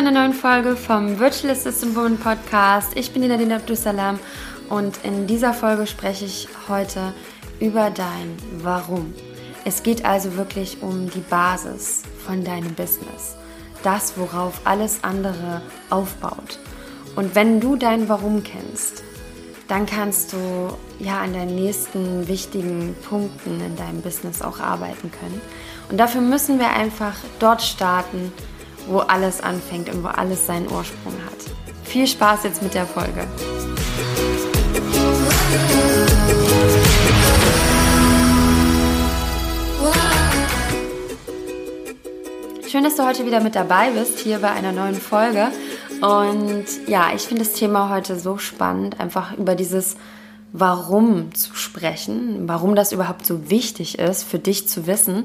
einer neuen Folge vom Virtual Assistant Woman Podcast. Ich bin Nadine Abdussalam und in dieser Folge spreche ich heute über dein Warum. Es geht also wirklich um die Basis von deinem Business. Das, worauf alles andere aufbaut. Und wenn du dein Warum kennst, dann kannst du ja an deinen nächsten wichtigen Punkten in deinem Business auch arbeiten können. Und dafür müssen wir einfach dort starten, wo alles anfängt und wo alles seinen Ursprung hat. Viel Spaß jetzt mit der Folge. Schön, dass du heute wieder mit dabei bist, hier bei einer neuen Folge. Und ja, ich finde das Thema heute so spannend, einfach über dieses Warum zu sprechen, warum das überhaupt so wichtig ist, für dich zu wissen.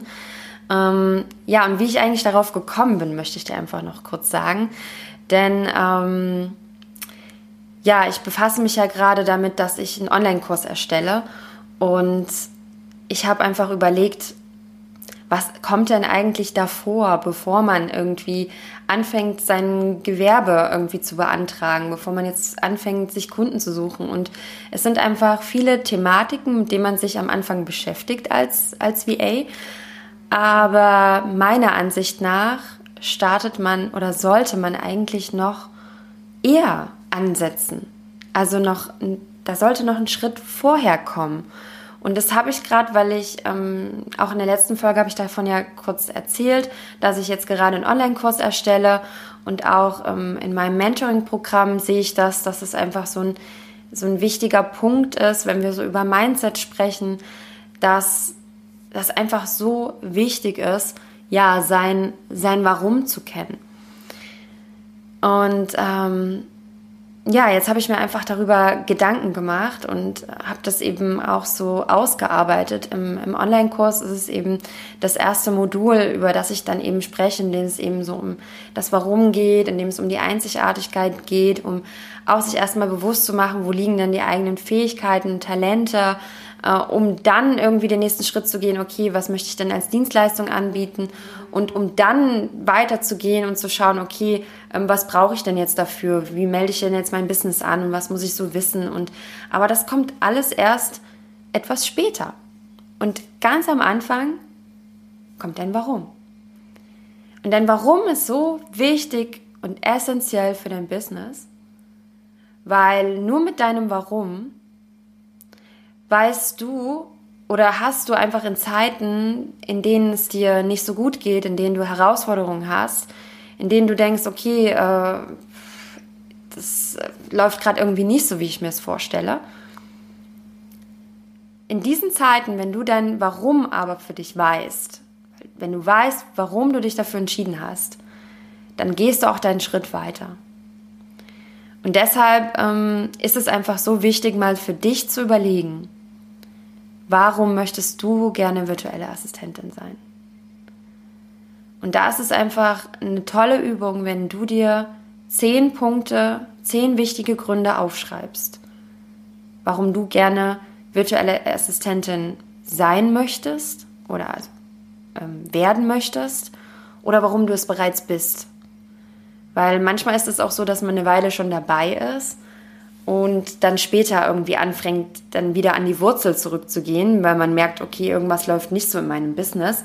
Ähm, ja, und wie ich eigentlich darauf gekommen bin, möchte ich dir einfach noch kurz sagen. Denn ähm, ja, ich befasse mich ja gerade damit, dass ich einen Online-Kurs erstelle. Und ich habe einfach überlegt, was kommt denn eigentlich davor, bevor man irgendwie anfängt, sein Gewerbe irgendwie zu beantragen, bevor man jetzt anfängt, sich Kunden zu suchen. Und es sind einfach viele Thematiken, mit denen man sich am Anfang beschäftigt als, als VA. Aber meiner Ansicht nach startet man oder sollte man eigentlich noch eher ansetzen. Also noch, da sollte noch ein Schritt vorher kommen. Und das habe ich gerade, weil ich ähm, auch in der letzten Folge habe ich davon ja kurz erzählt, dass ich jetzt gerade einen Online-Kurs erstelle und auch ähm, in meinem Mentoring-Programm sehe ich das, dass es einfach so ein, so ein wichtiger Punkt ist, wenn wir so über Mindset sprechen, dass das einfach so wichtig ist, ja, sein, sein Warum zu kennen. Und ähm, ja, jetzt habe ich mir einfach darüber Gedanken gemacht und habe das eben auch so ausgearbeitet. Im, im Online-Kurs ist es eben das erste Modul, über das ich dann eben spreche, in dem es eben so um das Warum geht, in dem es um die Einzigartigkeit geht, um auch sich erstmal bewusst zu machen, wo liegen denn die eigenen Fähigkeiten, Talente, äh, um dann irgendwie den nächsten Schritt zu gehen, okay, was möchte ich denn als Dienstleistung anbieten und um dann weiterzugehen und zu schauen, okay, ähm, was brauche ich denn jetzt dafür? Wie melde ich denn jetzt mein Business an und was muss ich so wissen? Und aber das kommt alles erst etwas später. Und ganz am Anfang kommt dein Warum. Und dein Warum ist so wichtig und essentiell für dein Business, weil nur mit deinem Warum weißt du oder hast du einfach in Zeiten, in denen es dir nicht so gut geht, in denen du Herausforderungen hast, in denen du denkst, okay, äh, das läuft gerade irgendwie nicht so, wie ich mir es vorstelle. In diesen Zeiten, wenn du dein Warum aber für dich weißt, wenn du weißt, warum du dich dafür entschieden hast, dann gehst du auch deinen Schritt weiter. Und deshalb ähm, ist es einfach so wichtig, mal für dich zu überlegen, warum möchtest du gerne virtuelle Assistentin sein? Und da ist es einfach eine tolle Übung, wenn du dir zehn Punkte, zehn wichtige Gründe aufschreibst, warum du gerne virtuelle Assistentin sein möchtest oder also, ähm, werden möchtest oder warum du es bereits bist. Weil manchmal ist es auch so, dass man eine Weile schon dabei ist und dann später irgendwie anfängt, dann wieder an die Wurzel zurückzugehen, weil man merkt, okay, irgendwas läuft nicht so in meinem Business.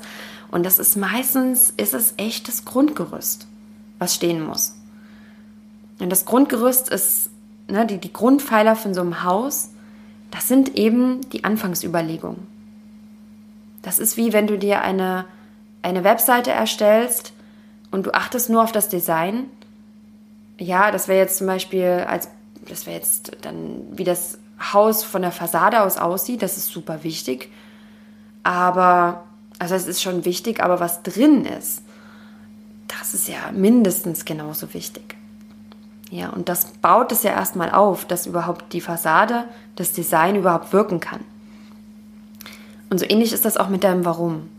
Und das ist meistens, ist es echt das Grundgerüst, was stehen muss. Und das Grundgerüst ist, ne, die, die Grundpfeiler von so einem Haus, das sind eben die Anfangsüberlegungen. Das ist wie wenn du dir eine, eine Webseite erstellst und du achtest nur auf das Design ja, das wäre jetzt zum Beispiel als, das wäre jetzt dann, wie das Haus von der Fassade aus aussieht, das ist super wichtig. Aber, also es ist schon wichtig, aber was drin ist, das ist ja mindestens genauso wichtig. Ja, und das baut es ja erstmal auf, dass überhaupt die Fassade, das Design überhaupt wirken kann. Und so ähnlich ist das auch mit deinem Warum.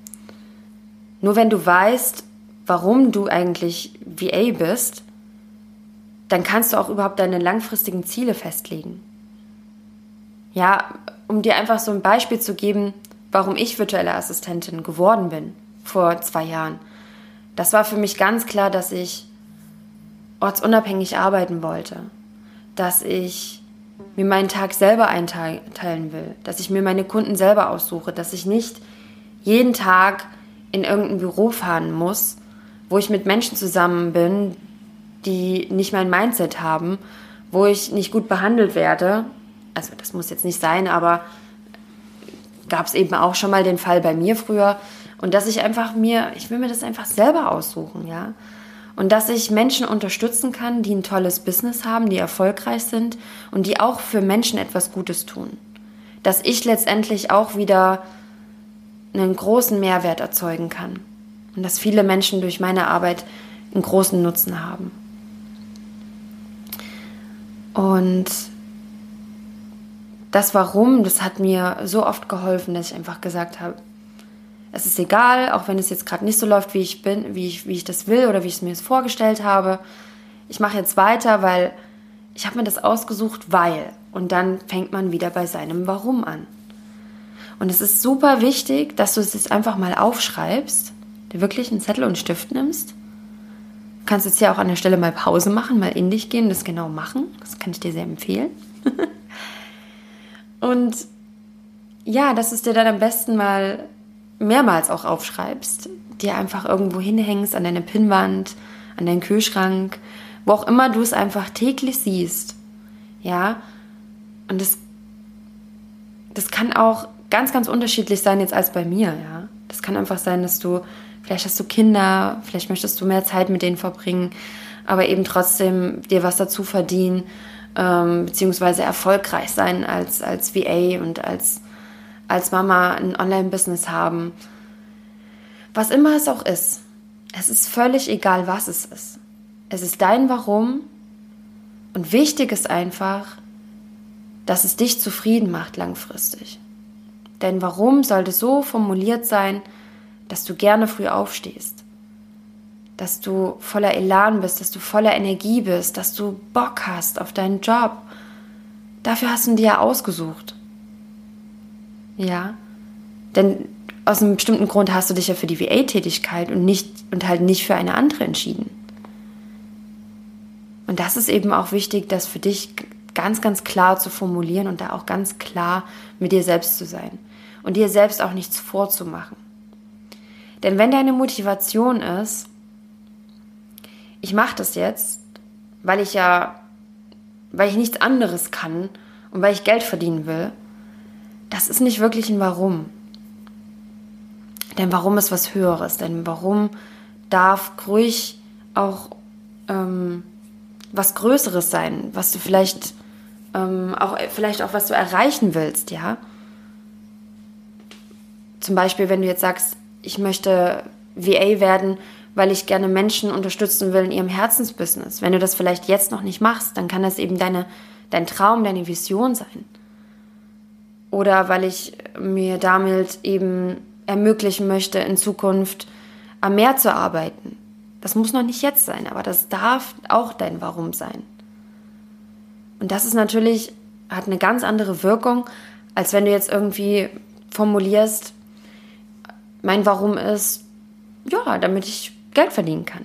Nur wenn du weißt, warum du eigentlich VA bist, dann kannst du auch überhaupt deine langfristigen Ziele festlegen. Ja, um dir einfach so ein Beispiel zu geben, warum ich virtuelle Assistentin geworden bin vor zwei Jahren. Das war für mich ganz klar, dass ich ortsunabhängig arbeiten wollte, dass ich mir meinen Tag selber einteilen will, dass ich mir meine Kunden selber aussuche, dass ich nicht jeden Tag in irgendein Büro fahren muss, wo ich mit Menschen zusammen bin, die nicht mein Mindset haben, wo ich nicht gut behandelt werde. Also das muss jetzt nicht sein, aber gab es eben auch schon mal den Fall bei mir früher. Und dass ich einfach mir, ich will mir das einfach selber aussuchen, ja. Und dass ich Menschen unterstützen kann, die ein tolles Business haben, die erfolgreich sind und die auch für Menschen etwas Gutes tun. Dass ich letztendlich auch wieder einen großen Mehrwert erzeugen kann. Und dass viele Menschen durch meine Arbeit einen großen Nutzen haben. Und das Warum, das hat mir so oft geholfen, dass ich einfach gesagt habe, es ist egal, auch wenn es jetzt gerade nicht so läuft, wie ich bin, wie ich, wie ich das will oder wie ich es mir vorgestellt habe. Ich mache jetzt weiter, weil ich habe mir das ausgesucht, weil. Und dann fängt man wieder bei seinem Warum an. Und es ist super wichtig, dass du es jetzt einfach mal aufschreibst, dir wirklich einen Zettel und einen Stift nimmst. Du kannst jetzt hier auch an der Stelle mal Pause machen, mal in dich gehen, das genau machen. Das kann ich dir sehr empfehlen. und ja, dass du es dir dann am besten mal mehrmals auch aufschreibst, dir einfach irgendwo hinhängst, an deine Pinnwand, an deinen Kühlschrank, wo auch immer du es einfach täglich siehst. Ja, und das, das kann auch ganz, ganz unterschiedlich sein jetzt als bei mir. Ja, das kann einfach sein, dass du, vielleicht hast du Kinder, vielleicht möchtest du mehr Zeit mit denen verbringen, aber eben trotzdem dir was dazu verdienen, ähm, beziehungsweise erfolgreich sein als, als VA und als als Mama ein Online-Business haben. Was immer es auch ist, es ist völlig egal, was es ist. Es ist dein Warum und wichtig ist einfach, dass es dich zufrieden macht langfristig. Denn warum sollte so formuliert sein, dass du gerne früh aufstehst? Dass du voller Elan bist, dass du voller Energie bist, dass du Bock hast auf deinen Job. Dafür hast du ihn dir ja ausgesucht. Ja. Denn aus einem bestimmten Grund hast du dich ja für die VA-Tätigkeit und und halt nicht für eine andere entschieden. Und das ist eben auch wichtig, das für dich ganz, ganz klar zu formulieren und da auch ganz klar mit dir selbst zu sein und dir selbst auch nichts vorzumachen. Denn wenn deine Motivation ist, ich mache das jetzt, weil ich ja, weil ich nichts anderes kann und weil ich Geld verdienen will, das ist nicht wirklich ein Warum. Denn Warum ist was Höheres. Denn Warum darf ruhig auch ähm, was Größeres sein, was du vielleicht ähm, auch vielleicht auch was du erreichen willst, ja. Zum Beispiel, wenn du jetzt sagst, ich möchte VA werden, weil ich gerne Menschen unterstützen will in ihrem Herzensbusiness. Wenn du das vielleicht jetzt noch nicht machst, dann kann das eben deine, dein Traum, deine Vision sein oder weil ich mir damit eben ermöglichen möchte, in Zukunft am Meer zu arbeiten. Das muss noch nicht jetzt sein, aber das darf auch dein Warum sein. Und das ist natürlich, hat eine ganz andere Wirkung, als wenn du jetzt irgendwie formulierst, mein Warum ist, ja, damit ich Geld verdienen kann.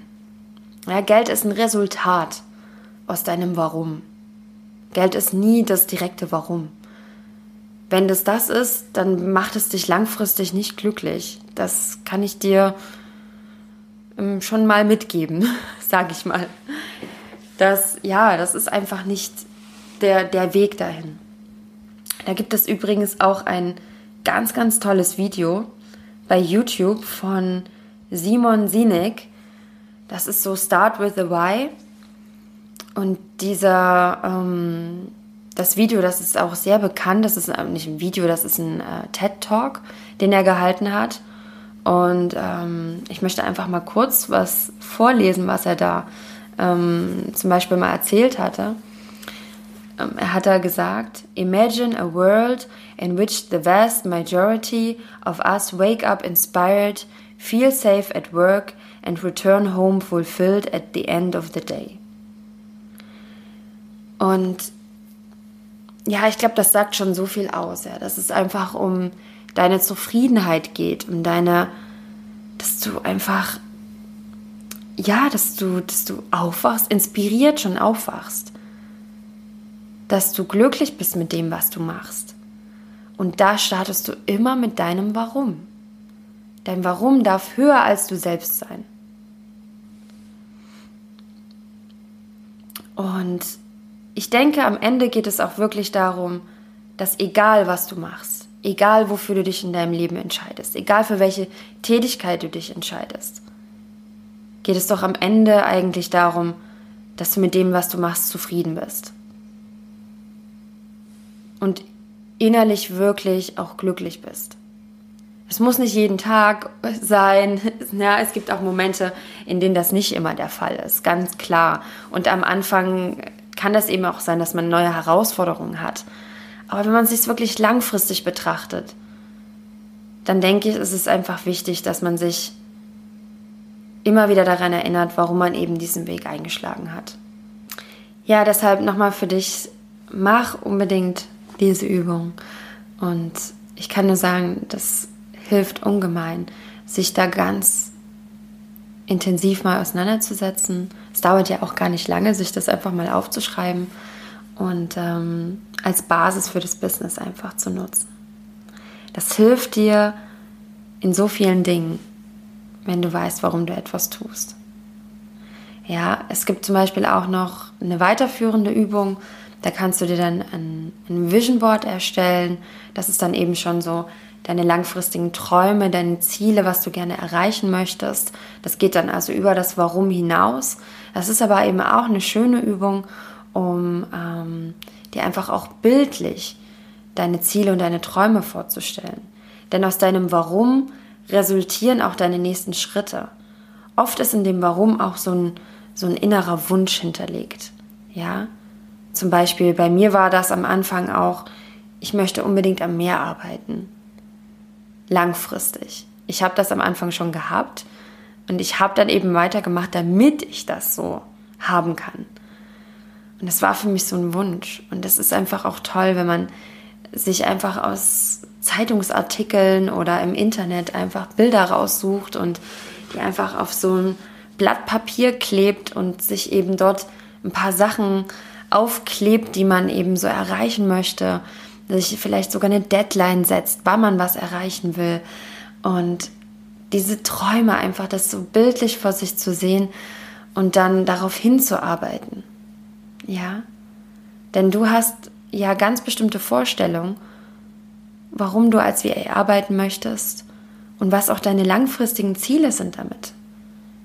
Ja, Geld ist ein Resultat aus deinem Warum. Geld ist nie das direkte Warum. Wenn das das ist, dann macht es dich langfristig nicht glücklich. Das kann ich dir ähm, schon mal mitgeben, sage ich mal. Das, ja, das ist einfach nicht der, der Weg dahin. Da gibt es übrigens auch ein ganz, ganz tolles Video bei YouTube von Simon Sinek. Das ist so Start with the Why. Und dieser ähm, das Video, das ist auch sehr bekannt. Das ist nicht ein Video, das ist ein äh, TED-Talk, den er gehalten hat. Und ähm, ich möchte einfach mal kurz was vorlesen, was er da ähm, zum Beispiel mal erzählt hatte. Ähm, er hat da gesagt, Imagine a world in which the vast majority of us wake up inspired, feel safe at work and return home fulfilled at the end of the day. Und ja, ich glaube, das sagt schon so viel aus, ja, dass es einfach um deine Zufriedenheit geht, um deine, dass du einfach ja, dass du, dass du aufwachst, inspiriert schon aufwachst. Dass du glücklich bist mit dem, was du machst. Und da startest du immer mit deinem Warum. Dein Warum darf höher als du selbst sein. Und ich denke, am Ende geht es auch wirklich darum, dass egal was du machst, egal wofür du dich in deinem Leben entscheidest, egal für welche Tätigkeit du dich entscheidest, geht es doch am Ende eigentlich darum, dass du mit dem, was du machst, zufrieden bist. Und innerlich wirklich auch glücklich bist. Es muss nicht jeden Tag sein. Ja, es gibt auch Momente, in denen das nicht immer der Fall ist, ganz klar. Und am Anfang kann das eben auch sein, dass man neue Herausforderungen hat. Aber wenn man es sich wirklich langfristig betrachtet, dann denke ich, ist es einfach wichtig, dass man sich immer wieder daran erinnert, warum man eben diesen Weg eingeschlagen hat. Ja, deshalb nochmal für dich, mach unbedingt diese Übung. Und ich kann nur sagen, das hilft ungemein, sich da ganz intensiv mal auseinanderzusetzen. Es dauert ja auch gar nicht lange, sich das einfach mal aufzuschreiben und ähm, als Basis für das Business einfach zu nutzen. Das hilft dir in so vielen Dingen, wenn du weißt, warum du etwas tust. Ja, es gibt zum Beispiel auch noch eine weiterführende Übung, da kannst du dir dann ein, ein Vision Board erstellen. Das ist dann eben schon so deine langfristigen Träume, deine Ziele, was du gerne erreichen möchtest. Das geht dann also über das Warum hinaus. Das ist aber eben auch eine schöne Übung, um ähm, dir einfach auch bildlich deine Ziele und deine Träume vorzustellen. Denn aus deinem Warum resultieren auch deine nächsten Schritte. Oft ist in dem Warum auch so ein, so ein innerer Wunsch hinterlegt. Ja, zum Beispiel bei mir war das am Anfang auch, ich möchte unbedingt am Meer arbeiten. Langfristig. Ich habe das am Anfang schon gehabt und ich habe dann eben weitergemacht, damit ich das so haben kann. Und das war für mich so ein Wunsch. Und das ist einfach auch toll, wenn man sich einfach aus Zeitungsartikeln oder im Internet einfach Bilder raussucht und die einfach auf so ein Blatt Papier klebt und sich eben dort ein paar Sachen aufklebt, die man eben so erreichen möchte, sich vielleicht sogar eine Deadline setzt, wann man was erreichen will und diese Träume einfach, das so bildlich vor sich zu sehen und dann darauf hinzuarbeiten. Ja? Denn du hast ja ganz bestimmte Vorstellungen, warum du als VA arbeiten möchtest und was auch deine langfristigen Ziele sind damit.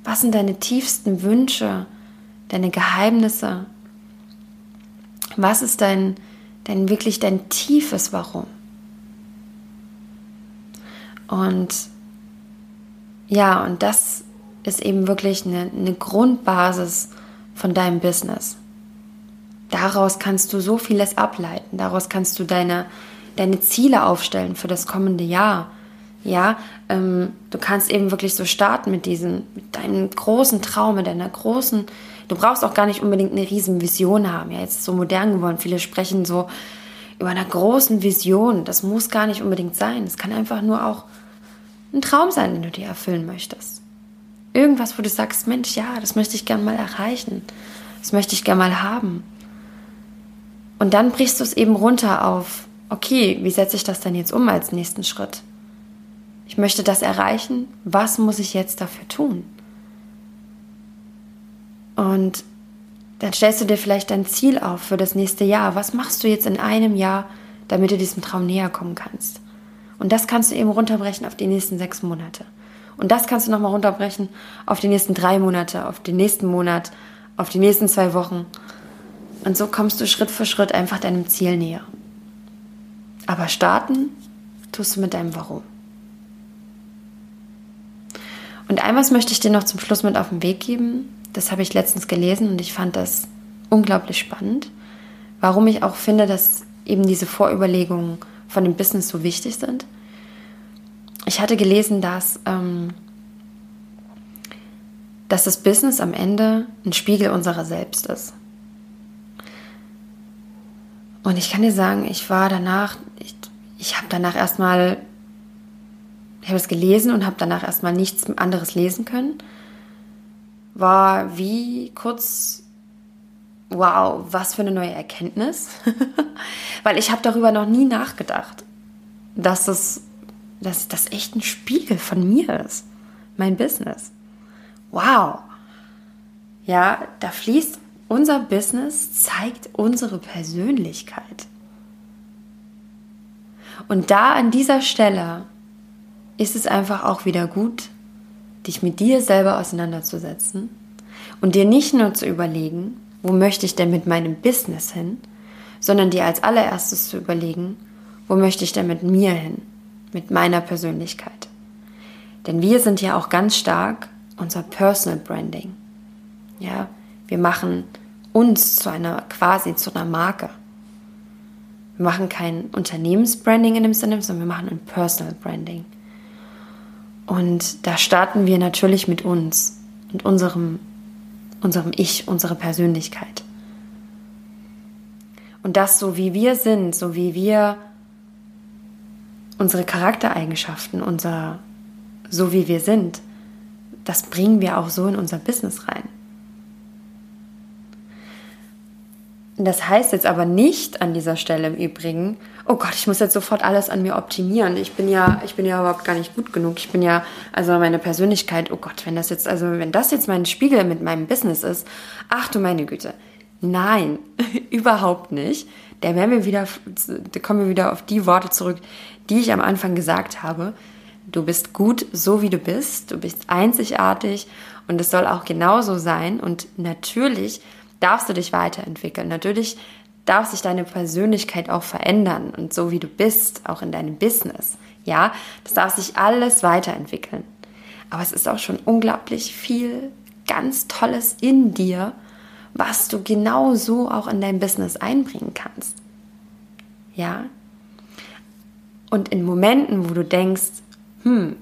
Was sind deine tiefsten Wünsche, deine Geheimnisse, was ist dein, dein wirklich dein tiefes Warum? Und ja, und das ist eben wirklich eine, eine Grundbasis von deinem Business. Daraus kannst du so vieles ableiten. Daraus kannst du deine, deine Ziele aufstellen für das kommende Jahr. Ja, ähm, du kannst eben wirklich so starten mit diesem, mit deinem großen Traum, mit deiner großen Du brauchst auch gar nicht unbedingt eine riesen Vision haben. Ja, jetzt ist so modern geworden. Viele sprechen so über einer großen Vision. Das muss gar nicht unbedingt sein. Es kann einfach nur auch ein Traum sein, den du dir erfüllen möchtest. Irgendwas, wo du sagst, Mensch, ja, das möchte ich gern mal erreichen. Das möchte ich gern mal haben. Und dann brichst du es eben runter auf, okay, wie setze ich das denn jetzt um als nächsten Schritt? Ich möchte das erreichen. Was muss ich jetzt dafür tun? Und dann stellst du dir vielleicht dein Ziel auf für das nächste Jahr. Was machst du jetzt in einem Jahr, damit du diesem Traum näher kommen kannst? Und das kannst du eben runterbrechen auf die nächsten sechs Monate. Und das kannst du nochmal runterbrechen auf die nächsten drei Monate, auf den nächsten Monat, auf die nächsten zwei Wochen. Und so kommst du Schritt für Schritt einfach deinem Ziel näher. Aber starten tust du mit deinem Warum. Und einmal möchte ich dir noch zum Schluss mit auf den Weg geben. Das habe ich letztens gelesen und ich fand das unglaublich spannend. Warum ich auch finde, dass eben diese Vorüberlegungen von dem Business so wichtig sind. Ich hatte gelesen, dass, ähm, dass das Business am Ende ein Spiegel unserer selbst ist. Und ich kann dir sagen, ich war danach, ich, ich habe danach erstmal, ich habe es gelesen und habe danach erstmal nichts anderes lesen können war wie kurz, wow, was für eine neue Erkenntnis. Weil ich habe darüber noch nie nachgedacht, dass das, dass das echt ein Spiegel von mir ist. Mein Business. Wow. Ja, da fließt unser Business, zeigt unsere Persönlichkeit. Und da an dieser Stelle ist es einfach auch wieder gut, dich mit dir selber auseinanderzusetzen und dir nicht nur zu überlegen, wo möchte ich denn mit meinem Business hin, sondern dir als allererstes zu überlegen, wo möchte ich denn mit mir hin, mit meiner Persönlichkeit. Denn wir sind ja auch ganz stark unser Personal Branding. Ja, wir machen uns zu einer quasi zu einer Marke. Wir machen kein Unternehmensbranding in dem Sinne, sondern wir machen ein Personal Branding. Und da starten wir natürlich mit uns und unserem, unserem Ich, unserer Persönlichkeit. Und das so wie wir sind, so wie wir unsere Charaktereigenschaften, unser, so wie wir sind, das bringen wir auch so in unser Business rein. Das heißt jetzt aber nicht an dieser Stelle im Übrigen, oh Gott, ich muss jetzt sofort alles an mir optimieren. Ich bin ja, ich bin ja überhaupt gar nicht gut genug. Ich bin ja, also meine Persönlichkeit, oh Gott, wenn das jetzt, also wenn das jetzt mein Spiegel mit meinem Business ist, ach du meine Güte. Nein, überhaupt nicht. Da werden wir wieder, da kommen wir wieder auf die Worte zurück, die ich am Anfang gesagt habe. Du bist gut, so wie du bist. Du bist einzigartig und es soll auch genauso sein. Und natürlich darfst du dich weiterentwickeln. Natürlich darf sich deine Persönlichkeit auch verändern und so wie du bist, auch in deinem Business. Ja, das darf sich alles weiterentwickeln. Aber es ist auch schon unglaublich viel ganz Tolles in dir, was du genau so auch in dein Business einbringen kannst. Ja? Und in Momenten, wo du denkst, hm,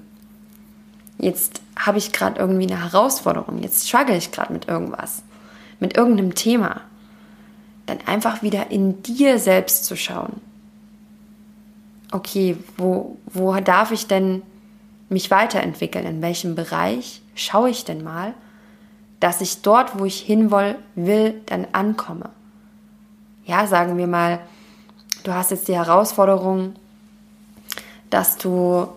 jetzt habe ich gerade irgendwie eine Herausforderung, jetzt struggle ich gerade mit irgendwas, mit irgendeinem Thema, dann einfach wieder in dir selbst zu schauen. Okay, wo, wo darf ich denn mich weiterentwickeln? In welchem Bereich schaue ich denn mal, dass ich dort, wo ich hin will, dann ankomme? Ja, sagen wir mal, du hast jetzt die Herausforderung, dass du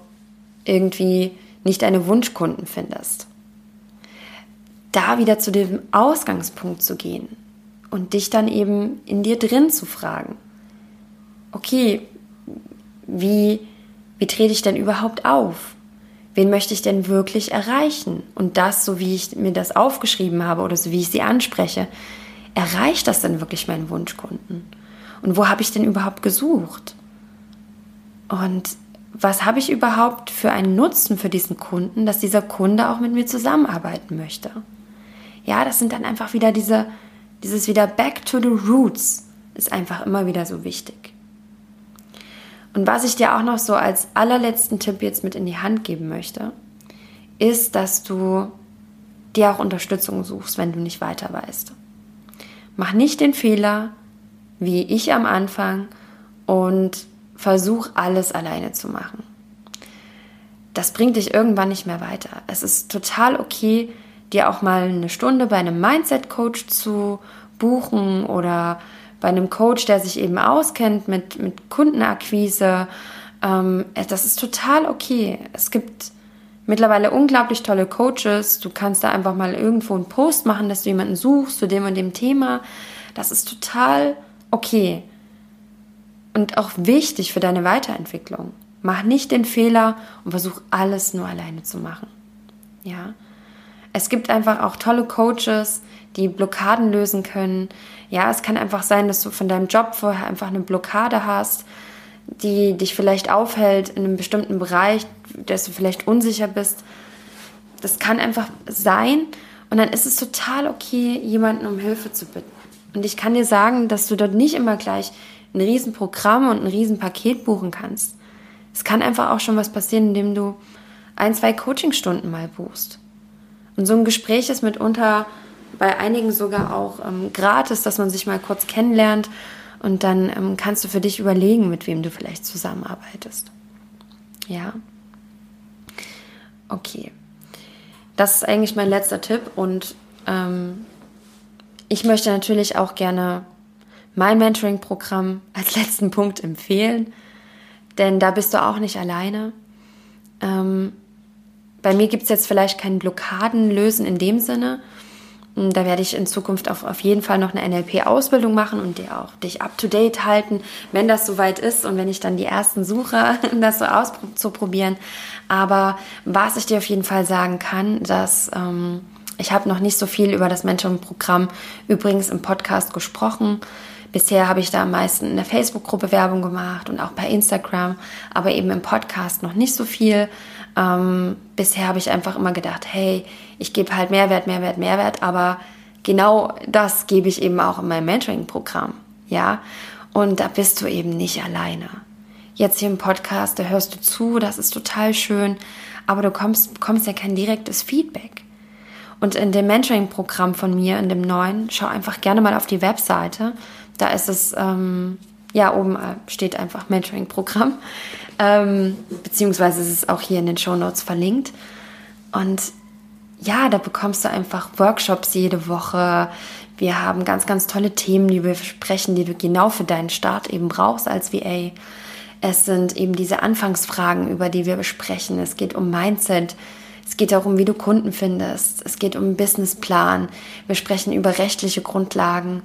irgendwie nicht deine Wunschkunden findest da wieder zu dem Ausgangspunkt zu gehen und dich dann eben in dir drin zu fragen, okay, wie, wie trete ich denn überhaupt auf? Wen möchte ich denn wirklich erreichen? Und das, so wie ich mir das aufgeschrieben habe oder so wie ich sie anspreche, erreicht das denn wirklich meinen Wunschkunden? Und wo habe ich denn überhaupt gesucht? Und was habe ich überhaupt für einen Nutzen für diesen Kunden, dass dieser Kunde auch mit mir zusammenarbeiten möchte? Ja, das sind dann einfach wieder diese, dieses wieder back to the roots ist einfach immer wieder so wichtig. Und was ich dir auch noch so als allerletzten Tipp jetzt mit in die Hand geben möchte, ist, dass du dir auch Unterstützung suchst, wenn du nicht weiter weißt. Mach nicht den Fehler, wie ich am Anfang, und versuch alles alleine zu machen. Das bringt dich irgendwann nicht mehr weiter. Es ist total okay, dir auch mal eine Stunde bei einem Mindset-Coach zu buchen oder bei einem Coach, der sich eben auskennt mit, mit Kundenakquise. Ähm, das ist total okay. Es gibt mittlerweile unglaublich tolle Coaches. Du kannst da einfach mal irgendwo einen Post machen, dass du jemanden suchst zu dem und dem Thema. Das ist total okay. Und auch wichtig für deine Weiterentwicklung. Mach nicht den Fehler und versuch alles nur alleine zu machen. Ja. Es gibt einfach auch tolle Coaches, die Blockaden lösen können. Ja, es kann einfach sein, dass du von deinem Job vorher einfach eine Blockade hast, die dich vielleicht aufhält in einem bestimmten Bereich, dass du vielleicht unsicher bist. Das kann einfach sein. Und dann ist es total okay, jemanden um Hilfe zu bitten. Und ich kann dir sagen, dass du dort nicht immer gleich ein Riesenprogramm und ein Riesenpaket buchen kannst. Es kann einfach auch schon was passieren, indem du ein, zwei Coachingstunden mal buchst. Und so ein Gespräch ist mitunter bei einigen sogar auch ähm, gratis, dass man sich mal kurz kennenlernt und dann ähm, kannst du für dich überlegen, mit wem du vielleicht zusammenarbeitest. Ja. Okay. Das ist eigentlich mein letzter Tipp und ähm, ich möchte natürlich auch gerne mein Mentoring-Programm als letzten Punkt empfehlen, denn da bist du auch nicht alleine. Ähm, bei mir gibt es jetzt vielleicht kein Blockadenlösen in dem Sinne. Da werde ich in Zukunft auf, auf jeden Fall noch eine NLP-Ausbildung machen und dir auch dich up-to-date halten, wenn das soweit ist und wenn ich dann die ersten suche, das so auszuprobieren. Aber was ich dir auf jeden Fall sagen kann, dass ähm, ich habe noch nicht so viel über das Mentoring-Programm übrigens im Podcast gesprochen. Bisher habe ich da am meisten in der Facebook-Gruppe Werbung gemacht und auch bei Instagram, aber eben im Podcast noch nicht so viel. Ähm, bisher habe ich einfach immer gedacht, hey, ich gebe halt Mehrwert, Mehrwert, Mehrwert, aber genau das gebe ich eben auch in meinem Mentoring-Programm, ja. Und da bist du eben nicht alleine. Jetzt hier im Podcast, da hörst du zu, das ist total schön, aber du kommst, bekommst ja kein direktes Feedback. Und in dem Mentoring-Programm von mir, in dem neuen, schau einfach gerne mal auf die Webseite. Da ist es, ähm, ja, oben äh, steht einfach Mentoring-Programm. Ähm, beziehungsweise ist es auch hier in den Show Notes verlinkt. Und ja, da bekommst du einfach Workshops jede Woche. Wir haben ganz, ganz tolle Themen, die wir besprechen, die du genau für deinen Start eben brauchst als VA. Es sind eben diese Anfangsfragen, über die wir besprechen. Es geht um Mindset. Es geht darum, wie du Kunden findest. Es geht um Businessplan. Wir sprechen über rechtliche Grundlagen.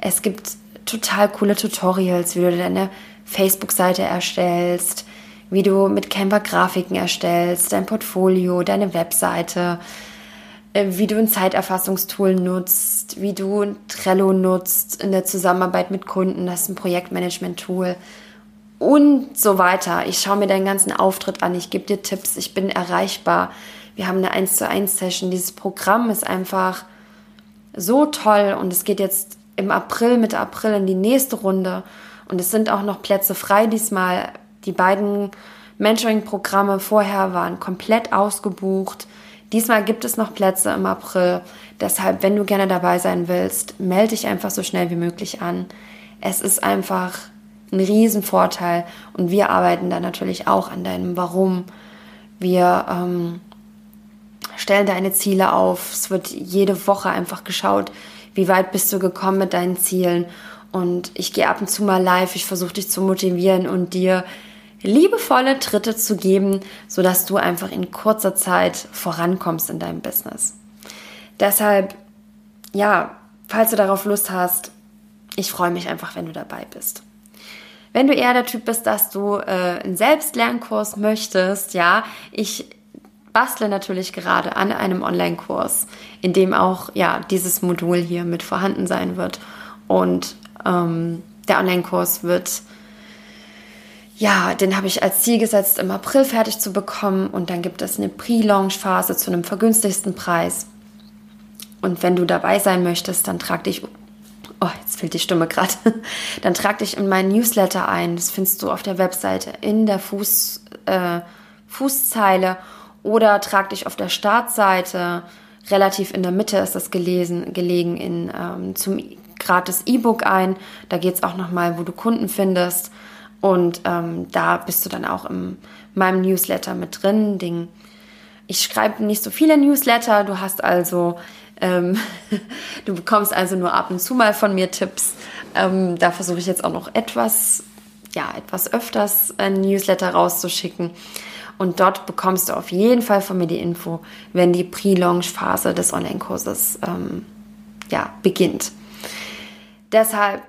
Es gibt total coole Tutorials, wie du deine Facebook-Seite erstellst, wie du mit Canva Grafiken erstellst, dein Portfolio, deine Webseite, äh, wie du ein Zeiterfassungstool nutzt, wie du Trello nutzt in der Zusammenarbeit mit Kunden, das ist ein Projektmanagement-Tool und so weiter. Ich schaue mir deinen ganzen Auftritt an, ich gebe dir Tipps, ich bin erreichbar. Wir haben eine 1 zu 1 Session. Dieses Programm ist einfach so toll und es geht jetzt im April, Mitte April in die nächste Runde und es sind auch noch Plätze frei diesmal. Die beiden Mentoring-Programme vorher waren komplett ausgebucht. Diesmal gibt es noch Plätze im April. Deshalb, wenn du gerne dabei sein willst, melde dich einfach so schnell wie möglich an. Es ist einfach ein Riesenvorteil und wir arbeiten da natürlich auch an deinem Warum. Wir ähm, stellen deine Ziele auf. Es wird jede Woche einfach geschaut, wie weit bist du gekommen mit deinen Zielen. Und ich gehe ab und zu mal live. Ich versuche dich zu motivieren und dir liebevolle Tritte zu geben, sodass du einfach in kurzer Zeit vorankommst in deinem Business. Deshalb, ja, falls du darauf Lust hast, ich freue mich einfach, wenn du dabei bist. Wenn du eher der Typ bist, dass du äh, einen Selbstlernkurs möchtest, ja, ich bastle natürlich gerade an einem Online-Kurs, in dem auch ja dieses Modul hier mit vorhanden sein wird. Und ähm, der Online-Kurs wird ja, den habe ich als Ziel gesetzt, im April fertig zu bekommen. Und dann gibt es eine Pre-Launch-Phase zu einem vergünstigsten Preis. Und wenn du dabei sein möchtest, dann trag dich, oh, jetzt fehlt die Stimme gerade, dann trag dich in meinen Newsletter ein. Das findest du auf der Webseite in der Fuß, äh, Fußzeile oder trag dich auf der Startseite. Relativ in der Mitte ist das gelesen, gelegen in, ähm, zum gratis E-Book ein. Da geht es auch nochmal, wo du Kunden findest. Und ähm, da bist du dann auch in meinem Newsletter mit drin. Ding. Ich schreibe nicht so viele Newsletter. Du hast also, ähm, du bekommst also nur ab und zu mal von mir Tipps. Ähm, da versuche ich jetzt auch noch etwas, ja, etwas öfters ein Newsletter rauszuschicken. Und dort bekommst du auf jeden Fall von mir die Info, wenn die Pre-Launch-Phase des Online-Kurses ähm, ja, beginnt. Deshalb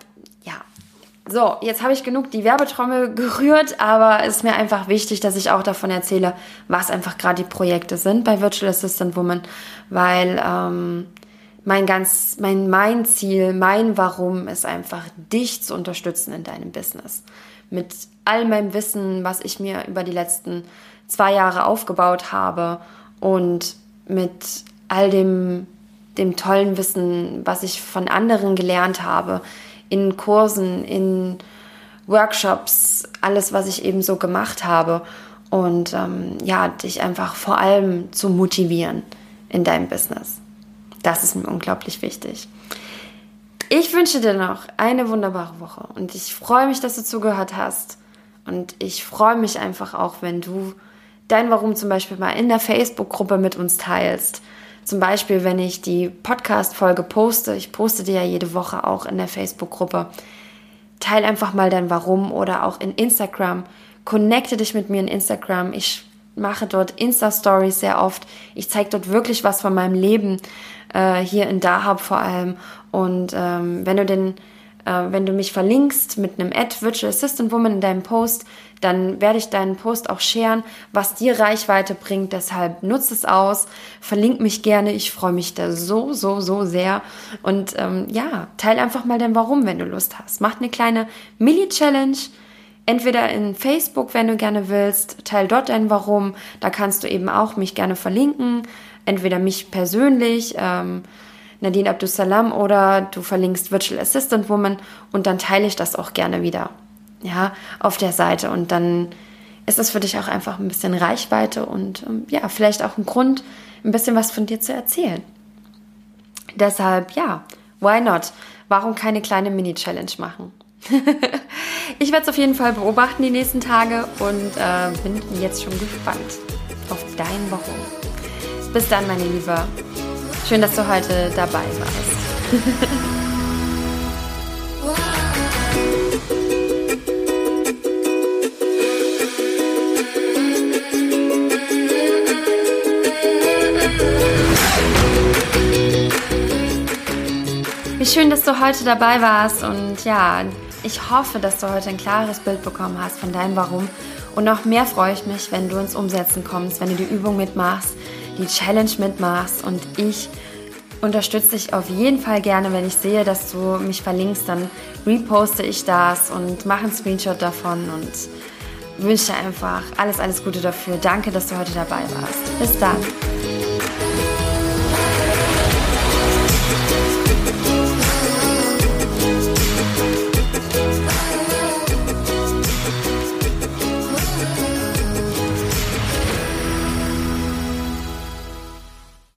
so, jetzt habe ich genug die Werbetrommel gerührt, aber es ist mir einfach wichtig, dass ich auch davon erzähle, was einfach gerade die Projekte sind bei Virtual Assistant Woman, weil ähm, mein ganz, mein, mein Ziel, mein Warum ist einfach, dich zu unterstützen in deinem Business. Mit all meinem Wissen, was ich mir über die letzten zwei Jahre aufgebaut habe und mit all dem, dem tollen Wissen, was ich von anderen gelernt habe, in Kursen, in Workshops, alles, was ich eben so gemacht habe. Und ähm, ja, dich einfach vor allem zu motivieren in deinem Business. Das ist mir unglaublich wichtig. Ich wünsche dir noch eine wunderbare Woche und ich freue mich, dass du zugehört hast. Und ich freue mich einfach auch, wenn du dein Warum zum Beispiel mal in der Facebook-Gruppe mit uns teilst Zum Beispiel, wenn ich die Podcast-Folge poste, ich poste die ja jede Woche auch in der Facebook-Gruppe, teil einfach mal dein Warum oder auch in Instagram. Connecte dich mit mir in Instagram. Ich mache dort Insta-Stories sehr oft. Ich zeige dort wirklich was von meinem Leben, äh, hier in Dahab vor allem. Und ähm, wenn du den wenn du mich verlinkst mit einem Ad Virtual Assistant Woman in deinem Post, dann werde ich deinen Post auch sharen, was dir Reichweite bringt. Deshalb nutze es aus, verlink mich gerne. Ich freue mich da so, so, so sehr. Und ähm, ja, teile einfach mal dein Warum, wenn du Lust hast. Mach eine kleine Milli-Challenge. Entweder in Facebook, wenn du gerne willst, teil dort dein Warum. Da kannst du eben auch mich gerne verlinken. Entweder mich persönlich. Ähm, Nadine Abdussalam oder du verlinkst Virtual Assistant Woman und dann teile ich das auch gerne wieder, ja, auf der Seite und dann ist es für dich auch einfach ein bisschen Reichweite und ähm, ja, vielleicht auch ein Grund, ein bisschen was von dir zu erzählen. Deshalb, ja, why not? Warum keine kleine Mini-Challenge machen? ich werde es auf jeden Fall beobachten die nächsten Tage und äh, bin jetzt schon gespannt auf dein Warum. Bis dann, meine Liebe. Schön, dass du heute dabei warst. Wie schön, dass du heute dabei warst und ja, ich hoffe, dass du heute ein klares Bild bekommen hast von deinem Warum und noch mehr freue ich mich, wenn du ins Umsetzen kommst, wenn du die Übung mitmachst, die Challenge mitmachst und ich unterstütze dich auf jeden Fall gerne, wenn ich sehe, dass du mich verlinkst, dann reposte ich das und mache einen Screenshot davon und wünsche dir einfach alles, alles Gute dafür. Danke, dass du heute dabei warst. Bis dann.